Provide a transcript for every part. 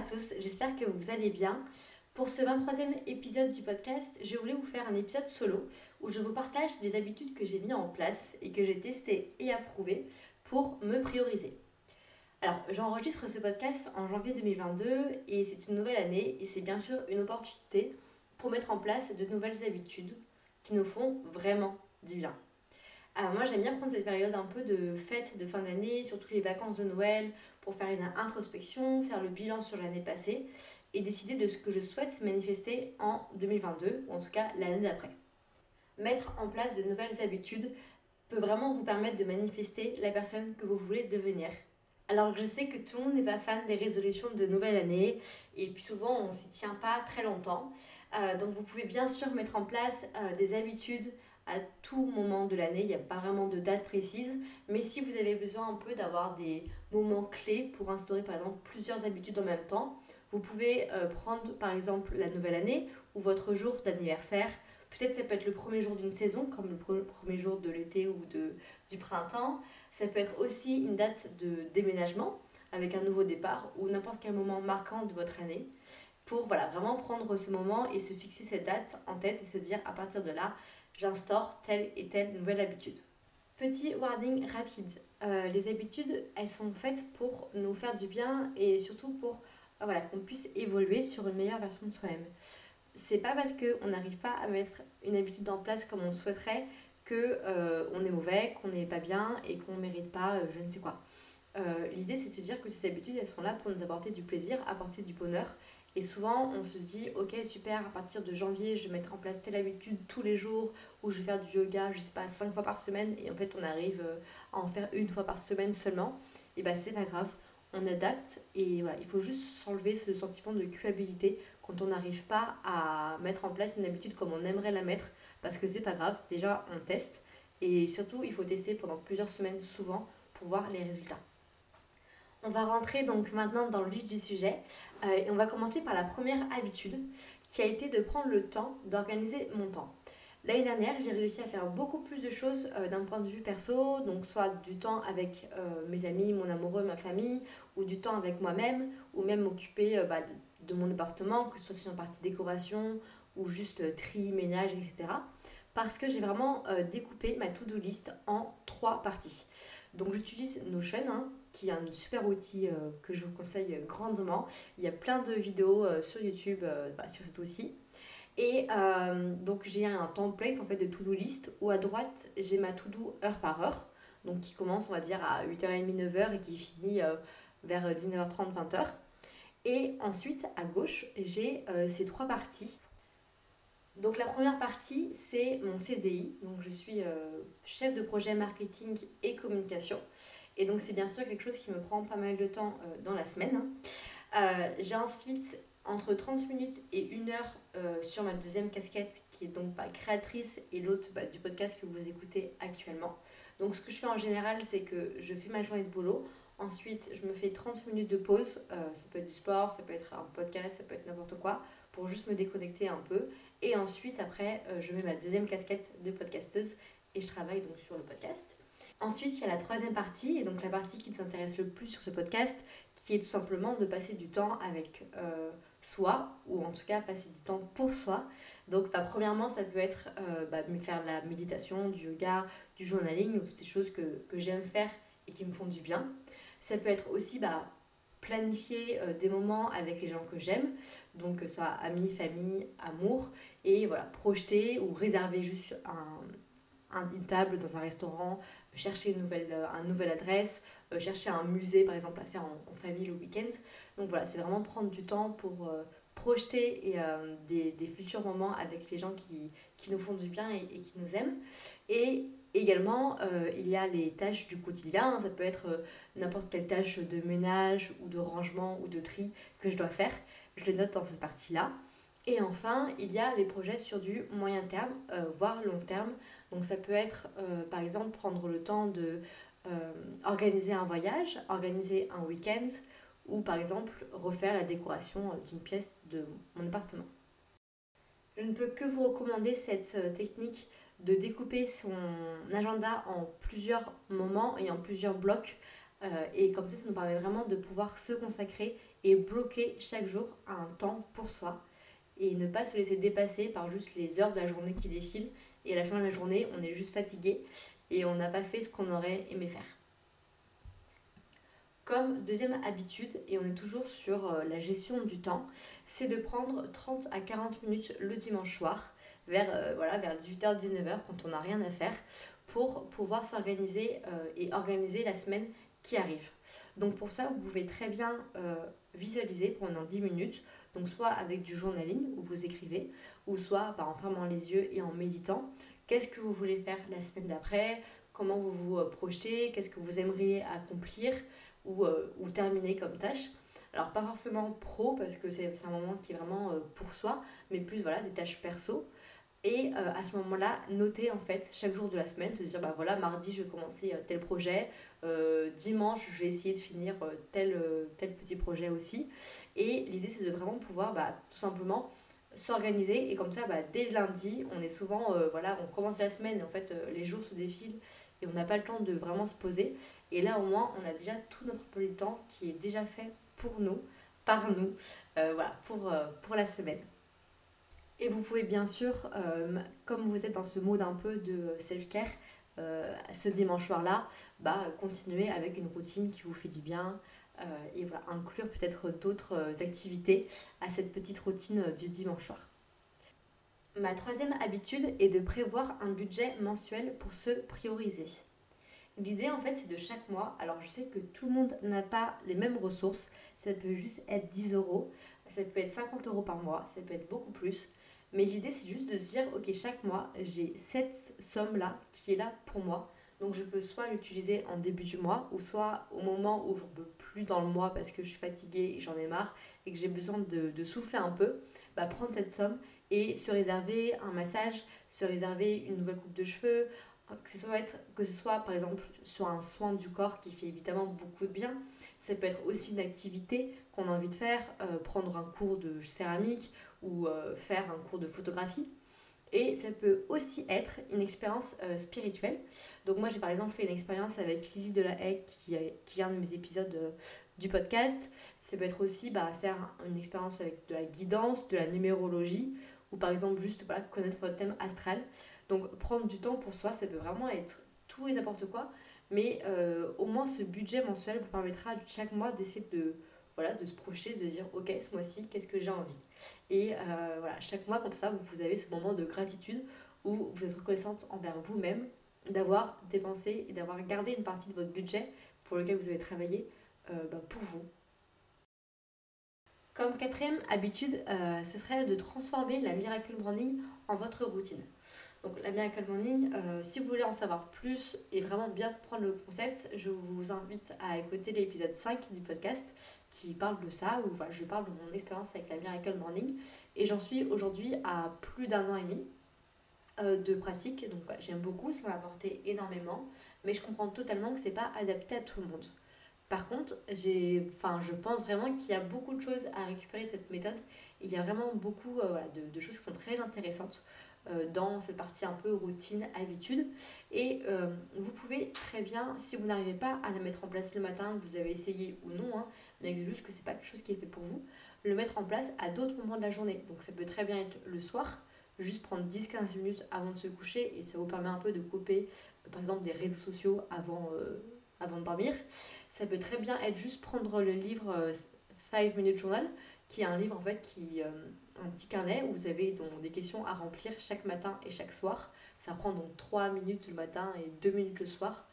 à tous, j'espère que vous allez bien. Pour ce 23e épisode du podcast, je voulais vous faire un épisode solo où je vous partage des habitudes que j'ai mis en place et que j'ai testées et approuvées pour me prioriser. Alors, j'enregistre ce podcast en janvier 2022 et c'est une nouvelle année et c'est bien sûr une opportunité pour mettre en place de nouvelles habitudes qui nous font vraiment du bien. Alors moi j'aime bien prendre cette période un peu de fête de fin d'année, surtout les vacances de Noël, pour faire une introspection, faire le bilan sur l'année passée et décider de ce que je souhaite manifester en 2022, ou en tout cas l'année d'après. Mettre en place de nouvelles habitudes peut vraiment vous permettre de manifester la personne que vous voulez devenir. Alors je sais que tout le monde n'est pas fan des résolutions de nouvelle année et puis souvent on s'y tient pas très longtemps. Euh, donc vous pouvez bien sûr mettre en place euh, des habitudes à tout moment de l'année, il n'y a pas vraiment de date précise, mais si vous avez besoin un peu d'avoir des moments clés pour instaurer par exemple plusieurs habitudes en même temps, vous pouvez euh, prendre par exemple la nouvelle année ou votre jour d'anniversaire. Peut-être ça peut être le premier jour d'une saison, comme le premier jour de l'été ou du printemps. Ça peut être aussi une date de déménagement avec un nouveau départ ou n'importe quel moment marquant de votre année pour voilà, vraiment prendre ce moment et se fixer cette date en tête et se dire à partir de là, j'instaure telle et telle nouvelle habitude. Petit wording rapide. Euh, les habitudes, elles sont faites pour nous faire du bien et surtout pour euh, voilà, qu'on puisse évoluer sur une meilleure version de soi-même. C'est pas parce qu'on n'arrive pas à mettre une habitude en place comme on souhaiterait que euh, on est mauvais, qu'on n'est pas bien et qu'on ne mérite pas je ne sais quoi. L'idée c'est de se dire que ces habitudes elles sont là pour nous apporter du plaisir, apporter du bonheur et souvent, on se dit, ok, super, à partir de janvier, je vais mettre en place telle habitude tous les jours, ou je vais faire du yoga, je sais pas, 5 fois par semaine, et en fait, on arrive euh, à en faire une fois par semaine seulement. Et bah, c'est pas grave, on adapte, et voilà, il faut juste s'enlever ce sentiment de culpabilité quand on n'arrive pas à mettre en place une habitude comme on aimerait la mettre, parce que c'est pas grave, déjà, on teste, et surtout, il faut tester pendant plusieurs semaines souvent pour voir les résultats. On va rentrer donc maintenant dans le vif du sujet euh, et on va commencer par la première habitude qui a été de prendre le temps d'organiser mon temps. L'année dernière, j'ai réussi à faire beaucoup plus de choses euh, d'un point de vue perso, donc soit du temps avec euh, mes amis, mon amoureux, ma famille, ou du temps avec moi-même, ou même m'occuper bah, de, mon appartement, que ce soit sur une partie décoration ou juste tri, ménage, etc. Parce que j'ai vraiment découpé ma to-do list en trois parties. Donc j'utilise Notion, hein, qui est un super outil euh, que je vous conseille grandement. Il y a plein de vidéos euh, sur YouTube euh, sur cet outil. Et donc j'ai un template en fait de to-do list où à droite j'ai ma to-do heure par heure, donc qui commence on va dire à 8h30, 9h et qui finit vers 19h30, 20h. Et ensuite à gauche j'ai ces trois parties. Donc la première partie c'est mon CDI, donc je suis chef de projet marketing et communication. Et donc c'est bien sûr quelque chose qui me prend pas mal de temps euh, dans la semaine. Hein. Euh, j'ai ensuite entre 30 minutes et 1 heure euh, sur ma deuxième casquette qui est donc pas créatrice et l'autre bah, du podcast que vous écoutez actuellement. Donc ce que je fais en général c'est que je fais ma journée de boulot. Ensuite, je me fais 30 minutes de pause. ça peut être du sport, ça peut être un podcast, ça peut être n'importe quoi, pour juste me déconnecter un peu. Et ensuite, après, je mets ma deuxième casquette de podcasteuse et je travaille donc sur le podcast. Ensuite, il y a la troisième partie, et donc la partie qui nous intéresse le plus sur ce podcast, qui est tout simplement de passer du temps avec euh, soi, ou en tout cas passer du temps pour soi. Donc, bah, premièrement, ça peut être euh, bah, faire de la méditation, du yoga, du journaling, ou toutes ces choses que, j'aime faire et qui me font du bien. Ça peut être aussi bah, planifier euh, des moments avec les gens que j'aime, donc que ce soit amis, famille, amour, et voilà, projeter ou réserver juste un, une table dans un restaurant, chercher une nouvelle, euh, une nouvelle adresse, euh, chercher un musée par exemple à faire en, famille le week-end. Donc voilà, c'est vraiment prendre du temps pour projeter et, des, des, futurs moments avec les gens qui, qui nous font du bien et, qui nous aiment. Et également, il y a les tâches du quotidien. Ça peut être n'importe quelle tâche de ménage ou de rangement ou de tri que je dois faire. Je les note dans cette partie-là. Et enfin, il y a les projets sur du moyen terme, euh, voire long terme. Donc ça peut être, euh, par exemple, prendre le temps de euh, organiser un voyage, organiser un week-end, ou par exemple refaire la décoration d'une pièce de mon appartement. Je ne peux que vous recommander cette technique de découper son agenda en plusieurs moments et en plusieurs blocs. et comme ça, ça nous permet vraiment de pouvoir se consacrer et bloquer chaque jour un temps pour soi et ne pas se laisser dépasser par juste les heures de la journée qui défilent et à la fin de la journée on est juste fatigué et on n'a pas fait ce qu'on aurait aimé faire. Comme deuxième habitude, et on est toujours sur euh, la gestion du temps, c'est de prendre 30 à 40 minutes le dimanche soir, vers, euh, voilà, vers 18h-19h, quand on n'a rien à faire, pour pouvoir s'organiser euh, et organiser la semaine qui arrive. Donc pour ça, vous pouvez très bien visualiser pendant 10 minutes, donc soit avec du journaling où vous écrivez, ou soit bah, en fermant les yeux et en méditant. Qu'est-ce que vous voulez faire la semaine d'après? Comment vous vous projetez? Qu'est-ce que vous aimeriez accomplir ou, euh, ou terminer comme tâche? Alors pas forcément pro parce que c'est un moment qui est vraiment euh, pour soi, mais plus voilà des tâches perso. Et euh, à ce moment-là, noter en fait chaque jour de la semaine, se dire bah voilà, mardi je vais commencer tel projet, dimanche je vais essayer de finir tel, tel petit projet aussi. Et l'idée c'est de vraiment pouvoir bah, tout simplement s'organiser et comme ça bah, dès lundi on est souvent voilà on commence la semaine et en fait les jours se défilent et on n'a pas le temps de vraiment se poser. Et là, au moins, on a déjà tout notre temps qui est déjà fait pour nous, par nous, euh, voilà, pour, euh, pour la semaine. Et vous pouvez bien sûr, euh, comme vous êtes dans ce mode un peu de self-care, ce dimanche soir-là, bah, continuer avec une routine qui vous fait du bien, et voilà, inclure peut-être d'autres activités à cette petite routine du dimanche soir. Ma troisième habitude est de prévoir un budget mensuel pour se prioriser. L'idée en fait c'est de chaque mois, alors je sais que tout le monde n'a pas les mêmes ressources, ça peut juste être 10 euros, ça peut être 50 euros par mois, ça peut être beaucoup plus, mais l'idée c'est juste de se dire ok chaque mois j'ai cette somme là qui est là pour moi, donc je peux soit l'utiliser en début du mois ou soit au moment où j'en peux plus dans le mois parce que je suis fatiguée et j'en ai marre et que j'ai besoin de, souffler un peu, bah, prendre cette somme et se réserver un massage, se réserver une nouvelle coupe de cheveux, que ce soit, que ce soit par exemple sur un soin du corps qui fait évidemment beaucoup de bien. Ça peut être aussi une activité qu'on a envie de faire, euh, prendre un cours de céramique ou euh, faire un cours de photographie. Et ça peut aussi être une expérience euh, spirituelle. Donc moi j'ai par exemple fait une expérience avec Lily de la Haye qui, qui est un de mes épisodes du podcast. Ça peut être aussi bah, faire une expérience avec de la guidance, de la numérologie ou par exemple juste voilà, connaître votre thème astral. Donc prendre du temps pour soi, ça peut vraiment être tout et n'importe quoi, mais euh, au moins ce budget mensuel vous permettra chaque mois d'essayer de, voilà, de se projeter, de dire ok ce mois-ci qu'est-ce que j'ai envie? Et euh, voilà, chaque mois comme ça, vous avez ce moment de gratitude où vous êtes reconnaissante envers vous-même d'avoir dépensé et d'avoir gardé une partie de votre budget pour lequel vous avez travaillé euh, bah, pour vous. Comme quatrième habitude, ce serait de transformer la Miracle Branding en votre routine. Donc la Miracle Morning, euh, si vous voulez en savoir plus et vraiment bien comprendre le concept, je vous invite à écouter l'épisode 5 du podcast qui parle de ça, où je parle de mon expérience avec la Miracle Morning. Et j'en suis aujourd'hui à plus d'un an et demi euh, de pratique. Donc j'aime beaucoup, ça m'a apporté énormément, mais je comprends totalement que c'est pas adapté à tout le monde. Par contre, enfin, je pense vraiment qu'il y a beaucoup de choses à récupérer de cette méthode. Il y a vraiment beaucoup euh, de, de, choses qui sont très intéressantes. Euh, dans cette partie un peu routine, habitude. Et euh, vous pouvez très bien, si vous n'arrivez pas à la mettre en place le matin, vous avez essayé ou non, hein, mais juste que c'est pas quelque chose qui est fait pour vous, le mettre en place à d'autres moments de la journée. Donc ça peut très bien être le soir, juste prendre 10-15 minutes avant de se coucher et ça vous permet un peu de couper euh, par exemple des réseaux sociaux avant, avant de dormir. Ça peut très bien être juste prendre le livre 5 Minutes Journal, qui est un livre en fait qui un petit carnet où vous avez donc des questions à remplir chaque matin et chaque soir. Ça prend donc 3 minutes le matin et 2 minutes le soir.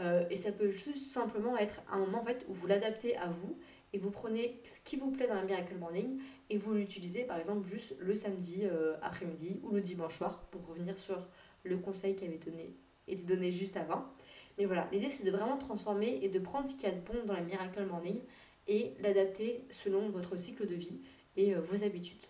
Euh, et ça peut juste simplement être un moment en fait où vous l'adaptez à vous et vous prenez ce qui vous plaît dans la Miracle Morning et vous l'utilisez par exemple juste le samedi euh, après-midi ou le dimanche soir pour revenir sur le conseil qui avait donné, été donné juste avant. Mais voilà, l'idée c'est de vraiment transformer et de prendre ce qu'il y a de bon dans la Miracle Morning et l'adapter selon votre cycle de vie et euh, vos habitudes.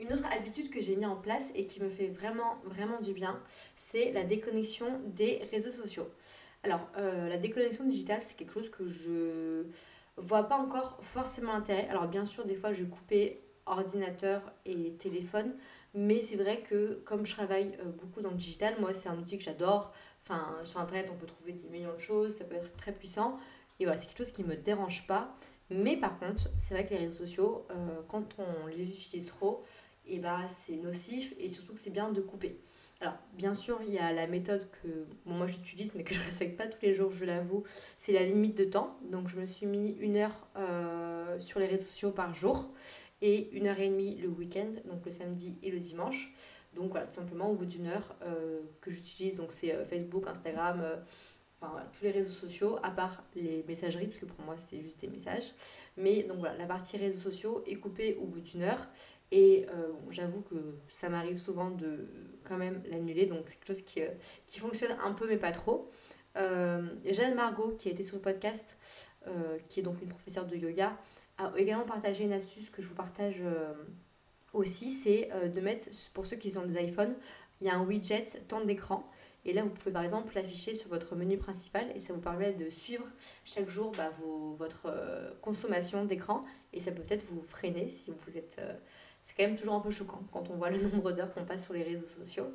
Une autre habitude que j'ai mis en place et qui me fait vraiment, vraiment du bien, c'est la déconnexion des réseaux sociaux. Alors, euh, la déconnexion digitale, c'est quelque chose que je vois pas encore forcément intérêt. Alors, bien sûr, des fois, je vais couper ordinateur et téléphone, mais c'est vrai que comme je travaille euh, beaucoup dans le digital, moi, c'est un outil que j'adore. Enfin, sur Internet, on peut trouver des millions de choses, ça peut être très puissant. Et voilà, c'est quelque chose qui me dérange pas. Mais par contre, c'est vrai que les réseaux sociaux, quand on les utilise trop, et bah, c'est nocif et surtout que c'est bien de couper. Alors, bien sûr, il y a la méthode que moi j'utilise, mais que je ne respecte pas tous les jours, je l'avoue, c'est la limite de temps. Donc, je me suis mis une heure euh, sur les réseaux sociaux par jour et une heure et demie le week-end, donc le samedi et le dimanche. Donc, voilà, tout simplement, au bout d'une heure euh, que j'utilise, donc c'est euh, Facebook, Instagram, enfin voilà, tous les réseaux sociaux, à part les messageries, parce que pour moi c'est juste des messages. Mais donc voilà, la partie réseaux sociaux est coupée au bout d'une heure. Et euh, j'avoue que ça m'arrive souvent de quand même l'annuler, donc c'est quelque chose qui, euh, qui, fonctionne un peu mais pas trop. Euh, Jeanne Margot, qui a été sur le podcast, qui est donc une professeure de yoga, a également partagé une astuce que je vous partage aussi, c'est de mettre, pour ceux qui ont des iPhones, il y a un widget temps d'écran. Et là, vous pouvez par exemple l'afficher sur votre menu principal et ça vous permet de suivre chaque jour bah, vos, votre consommation d'écran. Et ça peut peut-être vous freiner si vous êtes c'est quand même toujours un peu choquant quand on voit le nombre d'heures qu'on passe sur les réseaux sociaux.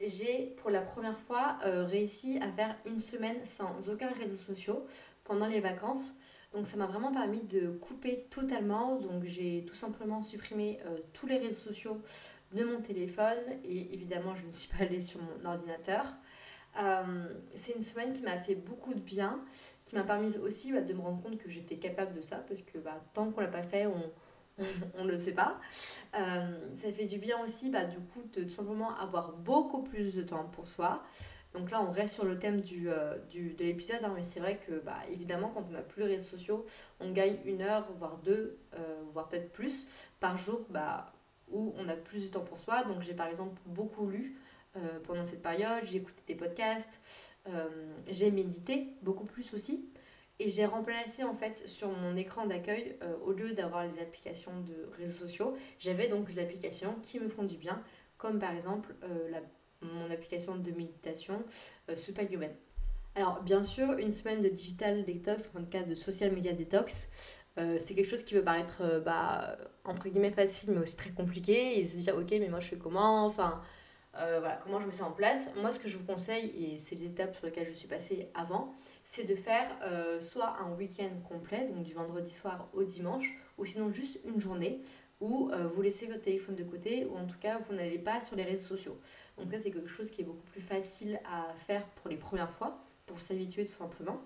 J'ai pour la première fois euh, réussi à faire une semaine sans aucun réseau social pendant les vacances. Donc ça m'a vraiment permis de couper totalement. Donc j'ai tout simplement supprimé euh, tous les réseaux sociaux de mon téléphone et évidemment je ne suis pas allée sur mon ordinateur. Euh, c'est une semaine qui m'a fait beaucoup de bien, qui m'a permis aussi bah, de me rendre compte que j'étais capable de ça parce que bah, tant qu'on l'a pas fait, on, on ne le sait pas. Euh, ça fait du bien aussi, bah, du coup, de tout simplement avoir beaucoup plus de temps pour soi. Donc là, on reste sur le thème euh, de l'épisode, hein, mais c'est vrai que, bah, évidemment, quand on n'a plus les réseaux sociaux, on gagne une heure, voire deux, euh, voire peut-être plus par jour, bah, où on a plus de temps pour soi. Donc j'ai par exemple beaucoup lu pendant cette période, j'ai écouté des podcasts, j'ai médité beaucoup plus aussi. Et j'ai remplacé en fait sur mon écran d'accueil, euh, au lieu d'avoir les applications de réseaux sociaux, j'avais donc les applications qui me font du bien, comme par exemple euh, la, mon application de méditation euh, Human. Alors bien sûr, une semaine de digital detox, en tout cas de social media detox, euh, c'est quelque chose qui peut paraître bah, entre guillemets facile mais aussi très compliqué et se dire ok mais moi je fais comment? Enfin euh, voilà, comment je mets ça en place Moi, ce que je vous conseille, et c'est les étapes sur lesquelles je suis passée avant, c'est de faire euh, soit un week-end complet, donc du vendredi soir au dimanche, ou sinon juste une journée où euh, vous laissez votre téléphone de côté, ou en tout cas vous n'allez pas sur les réseaux sociaux. Donc ça, c'est quelque chose qui est beaucoup plus facile à faire pour les premières fois, pour s'habituer tout simplement.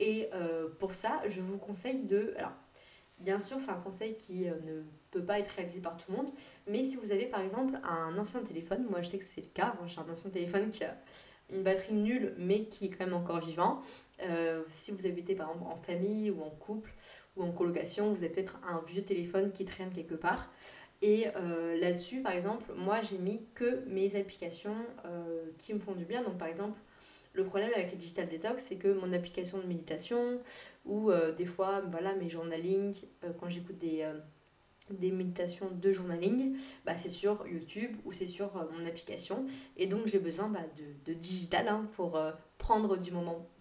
Et pour ça, je vous conseille de... Alors, Bien sûr, c'est un conseil qui euh, ne peut pas être réalisé par tout le monde, mais si vous avez par exemple un ancien téléphone, moi je sais que c'est le cas, j'ai un ancien téléphone qui a une batterie nulle mais qui est quand même encore vivant. Euh, si vous habitez par exemple en famille ou en couple ou en colocation, vous avez peut-être un vieux téléphone qui traîne quelque part. Et euh, là-dessus, par exemple, moi j'ai mis que mes applications qui me font du bien. Donc par exemple, le problème avec les digital detox, c'est que mon application de méditation ou euh, des fois, voilà, mes journaling, euh, quand j'écoute des, euh, des méditations de journaling, bah, c'est sur YouTube ou c'est sur mon application. Et donc, j'ai besoin bah, de, de, digital hein, pour prendre,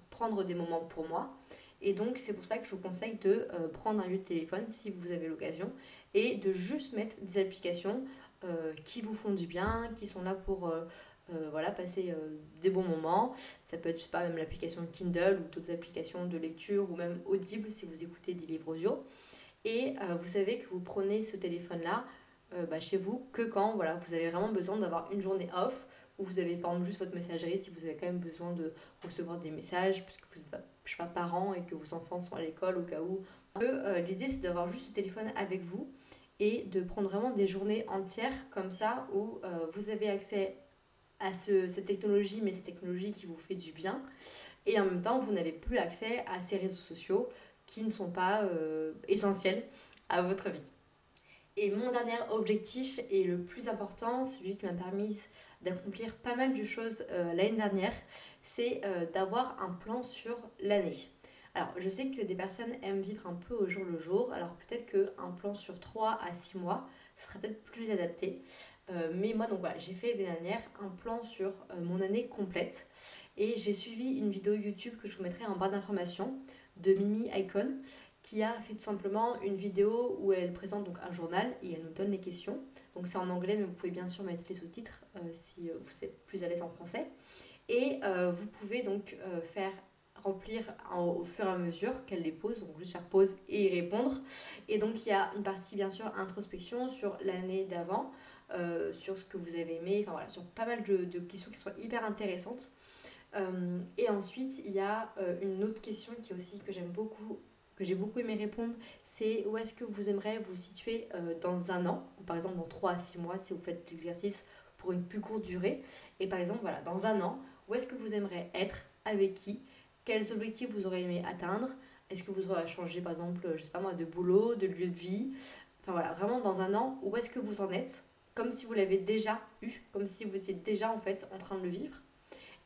prendre des moments pour moi. Et donc, c'est pour ça que je vous conseille de prendre un lieu de téléphone si vous avez l'occasion et de juste mettre des applications qui vous font du bien, qui sont là pour euh, voilà, passer euh, des bons moments. Ça peut être, je sais pas, même l'application Kindle ou d'autres applications de lecture ou même Audible si vous écoutez des livres audio. Et euh, vous savez que vous prenez ce téléphone-là bah, chez vous que quand voilà, vous avez vraiment besoin d'avoir une journée off où vous avez par exemple juste votre messagerie si vous avez quand même besoin de recevoir des messages puisque vous êtes je sais pas, parents et que vos enfants sont à l'école au cas où. L'idée c'est d'avoir juste ce téléphone avec vous et de prendre vraiment des journées entières comme ça où vous avez accès à ce, cette technologie, mais cette technologie qui vous fait du bien. Et en même temps, vous n'avez plus accès à ces réseaux sociaux qui ne sont pas euh, essentiels à votre vie. Et mon dernier objectif et le plus important, celui qui m'a permis d'accomplir pas mal de choses euh, l'année dernière, c'est euh, d'avoir un plan sur l'année. Alors, je sais que des personnes aiment vivre un peu au jour le jour, alors peut-être qu'un plan sur 3 à 6 mois serait peut-être plus adapté. Euh, mais moi, donc voilà, j'ai fait l'année dernière un plan sur euh, mon année complète. Et j'ai suivi une vidéo YouTube que je vous mettrai en barre d'informations de Mimi Icon qui a fait tout simplement une vidéo où elle présente donc un journal et elle nous donne les questions. Donc c'est en anglais, mais vous pouvez bien sûr mettre les sous-titres euh, si vous êtes plus à l'aise en français. Et vous pouvez donc faire remplir au fur et à mesure qu'elle les pose, donc juste faire pause et y répondre. Et donc il y a une partie bien sûr introspection sur l'année d'avant, euh, sur ce que vous avez aimé, enfin voilà, sur pas mal de, de questions qui sont hyper intéressantes. Euh, et ensuite, il y a euh, une autre question qui est aussi que j'aime beaucoup, que j'ai beaucoup aimé répondre, c'est où est-ce que vous aimeriez vous situer dans un an, par exemple dans 3 à 6 mois si vous faites l'exercice pour une plus courte durée. Et par exemple, voilà, dans un an, où est-ce que vous aimeriez être, avec qui, quels objectifs vous aurez aimé atteindre, est-ce que vous aurez changé par exemple, je sais pas moi, de boulot, de lieu de vie, enfin voilà, vraiment dans un an, où est-ce que vous en êtes, comme si vous l'avez déjà eu, comme si vous étiez déjà en fait en train de le vivre.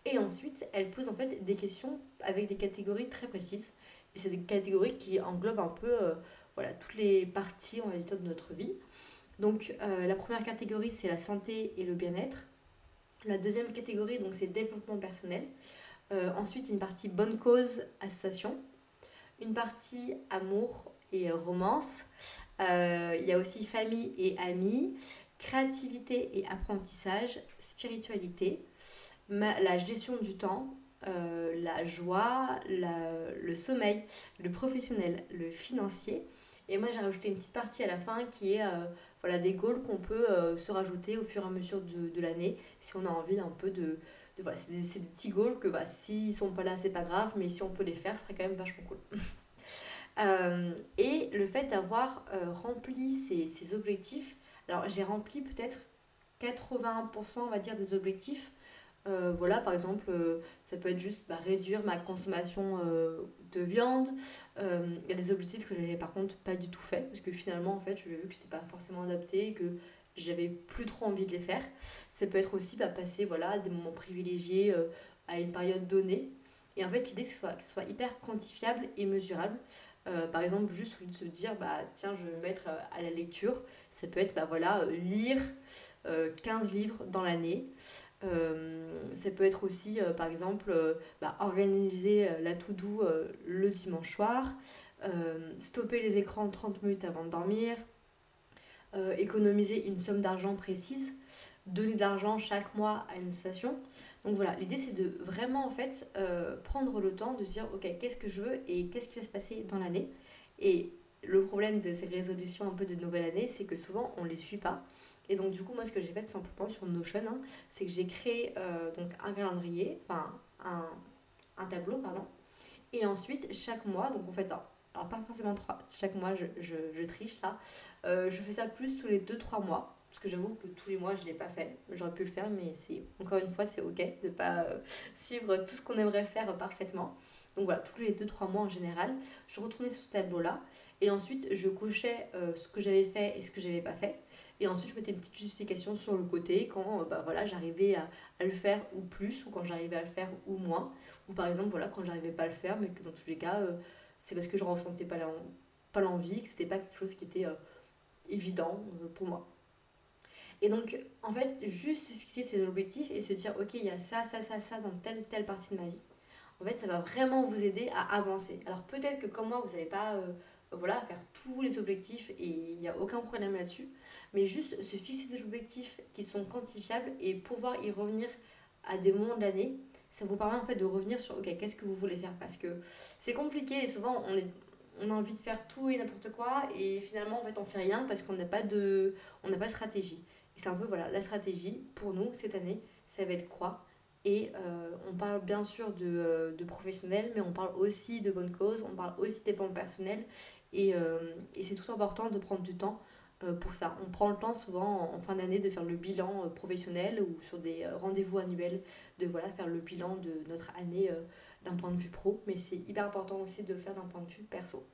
Et ensuite, elle pose en fait des questions avec des catégories très précises. Et c'est des catégories qui englobent un peu euh, voilà, toutes les parties, de notre vie. Donc euh, la première catégorie, c'est la santé et le bien-être. La deuxième catégorie, donc c'est développement personnel. Euh, ensuite, une partie bonne cause, association. Une partie amour et romance. Il y a aussi famille et amis, créativité et apprentissage, spiritualité, la gestion du temps, la joie, le sommeil, le professionnel, le financier. Et moi, j'ai rajouté une petite partie à la fin qui est voilà, des goals qu'on peut euh, se rajouter au fur et à mesure de, l'année si on a envie un peu de. de voilà, c'est des, petits goals que bah, s'ils sont pas là, c'est pas grave, mais si on peut les faire, ce serait quand même vachement cool. euh, et le fait d'avoir euh, rempli ces, ces objectifs, alors j'ai rempli peut-être 80% on va dire des objectifs euh, voilà, par exemple, euh, ça peut être juste bah, réduire ma consommation euh, de viande. Il y a des objectifs que j'avais par contre pas du tout fait, parce que finalement, en fait, j'ai vu que c'était pas forcément adapté et que j'avais plus trop envie de les faire. Ça peut être aussi bah, passer voilà, des moments privilégiés à une période donnée. Et en fait, l'idée, c'est que ce soit, soit, hyper quantifiable et mesurable. Par exemple, juste de se dire, bah, tiens, je vais me mettre à la lecture, ça peut être, bah, voilà, lire 15 livres dans l'année. Euh, ça peut être aussi, euh, par exemple, euh, bah, organiser la to-do le dimanche soir, stopper les écrans 30 minutes avant de dormir, économiser une somme d'argent précise, donner de l'argent chaque mois à une station. Donc voilà, l'idée c'est de vraiment en fait prendre le temps de se dire ok qu'est-ce que je veux et qu'est-ce qui va se passer dans l'année. Et le problème de ces résolutions un peu de nouvelle année, c'est que souvent on ne les suit pas. Et donc, du coup, moi, ce que j'ai fait simplement sur Notion, hein, c'est que j'ai créé euh, donc un calendrier, enfin, un, un, tableau, pardon. Et ensuite, chaque mois, donc en fait, alors, pas forcément trois, chaque mois, je triche là. Euh, je fais ça plus tous les 2-3 mois. Parce que j'avoue que tous les mois, je ne l'ai pas fait. J'aurais pu le faire, mais c'est encore une fois, c'est ok de ne pas euh, suivre tout ce qu'on aimerait faire parfaitement. Donc voilà, tous les 2-3 mois en général, je retournais sur ce tableau-là. Et ensuite, je cochais ce que j'avais fait et ce que j'avais pas fait. Et ensuite, je mettais une petite justification sur le côté quand euh, bah, voilà, j'arrivais à, à, le faire ou plus, ou quand j'arrivais à le faire ou moins. Ou par exemple, voilà, quand j'arrivais pas à le faire, mais que dans tous les cas, euh, c'est parce que je ressentais pas l'envie, que c'était pas quelque chose qui était euh, évident pour moi. Et donc, en fait, juste fixer ses objectifs et se dire, ok, il y a ça, ça, ça, ça dans telle, telle partie de ma vie. En fait, ça va vraiment vous aider à avancer. Alors peut-être que comme moi, vous n'avez pas voilà, faire tous les objectifs et il n'y a aucun problème là-dessus. Mais juste se fixer des objectifs qui sont quantifiables et pouvoir y revenir à des moments de l'année, ça vous permet en fait de revenir sur ok, qu'est-ce que vous voulez faire? Parce que c'est compliqué et souvent on, est, on a envie de faire tout et n'importe quoi et finalement en fait on fait rien parce qu'on n'a pas de, on n'a pas de stratégie. C'est un peu voilà, la stratégie pour nous cette année, ça va être quoi? Et euh, on parle bien sûr de, euh, de, professionnels, mais on parle aussi de bonne cause, on parle aussi des ventes personnelles. Et, euh, et c'est tout important de prendre du temps pour ça. On prend le temps souvent en, fin d'année de faire le bilan professionnel ou sur des rendez-vous annuels, de voilà, faire le bilan de notre année d'un point de vue pro. Mais c'est hyper important aussi de le faire d'un point de vue perso.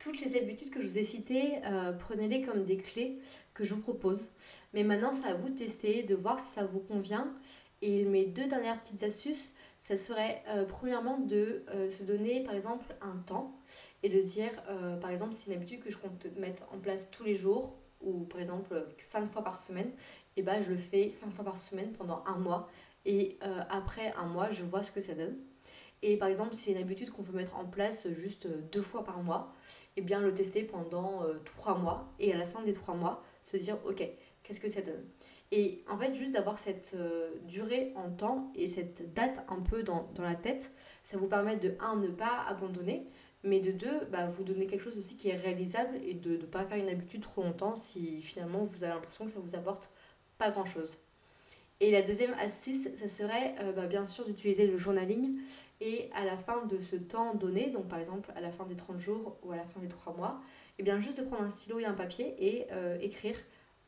Toutes les habitudes que je vous ai citées, prenez-les comme des clés que je vous propose. Mais maintenant, c'est à vous de tester, de voir si ça vous convient et mes deux dernières petites astuces, ça serait euh, premièrement de euh, se donner par exemple un temps et de dire euh, par exemple c'est une habitude que je compte mettre en place tous les jours ou par exemple 5 fois par semaine, et eh ben je le fais 5 fois par semaine pendant un mois et après un mois je vois ce que ça donne. Et par exemple, si c'est une habitude qu'on veut mettre en place juste deux fois par mois, et eh bien le tester pendant trois mois et à la fin des trois mois, se dire ok, qu'est-ce que ça donne? Et en fait, juste d'avoir cette euh, durée en temps et cette date un peu dans, dans, la tête, ça vous permet de, un, ne pas abandonner, mais de deux, bah, vous donner quelque chose aussi qui est réalisable et de ne pas faire une habitude trop longtemps si finalement vous avez l'impression que ça vous apporte pas grand-chose. Et la deuxième astuce, ça serait euh, bah, bien sûr d'utiliser le journaling et à la fin de ce temps donné, donc par exemple à la fin des 30 jours ou à la fin des 3 mois, et eh bien juste de prendre un stylo et un papier et euh, écrire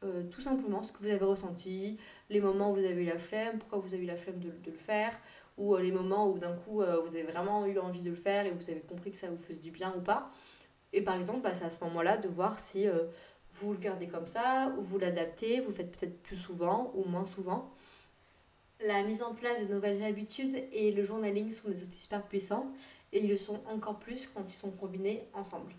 euh, tout simplement ce que vous avez ressenti, les moments où vous avez eu la flemme, pourquoi vous avez eu la flemme de, le faire, ou les moments où d'un coup vous avez vraiment eu envie de le faire et vous avez compris que ça vous faisait du bien ou pas. Et par exemple, bah, c'est à ce moment-là de voir si vous le gardez comme ça, ou vous l'adaptez, vous le faites peut-être plus souvent ou moins souvent. La mise en place de nouvelles habitudes et le journaling sont des outils super puissants et ils le sont encore plus quand ils sont combinés ensemble.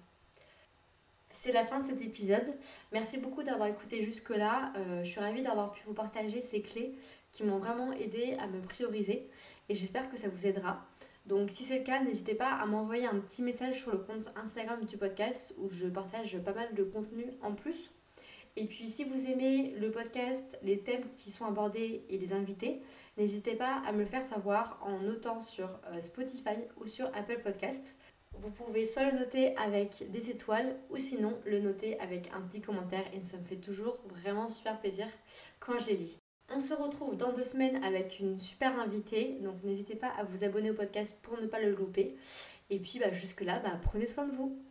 C'est la fin de cet épisode. Merci beaucoup d'avoir écouté jusque-là. Euh, je suis ravie d'avoir pu vous partager ces clés qui m'ont vraiment aidé à me prioriser et j'espère que ça vous aidera. Donc si c'est le cas, n'hésitez pas à m'envoyer un petit message sur le compte Instagram du podcast où je partage pas mal de contenu en plus. Et puis si vous aimez le podcast, les thèmes qui sont abordés et les invités, n'hésitez pas à me le faire savoir en notant sur euh, Spotify ou sur Apple Podcast. Vous pouvez soit le noter avec des étoiles ou sinon le noter avec un petit commentaire et ça me fait toujours vraiment super plaisir quand je les lis. On se retrouve dans deux semaines avec une super invitée, donc n'hésitez pas à vous abonner au podcast pour ne pas le louper. Et puis bah, jusque-là, bah, prenez soin de vous.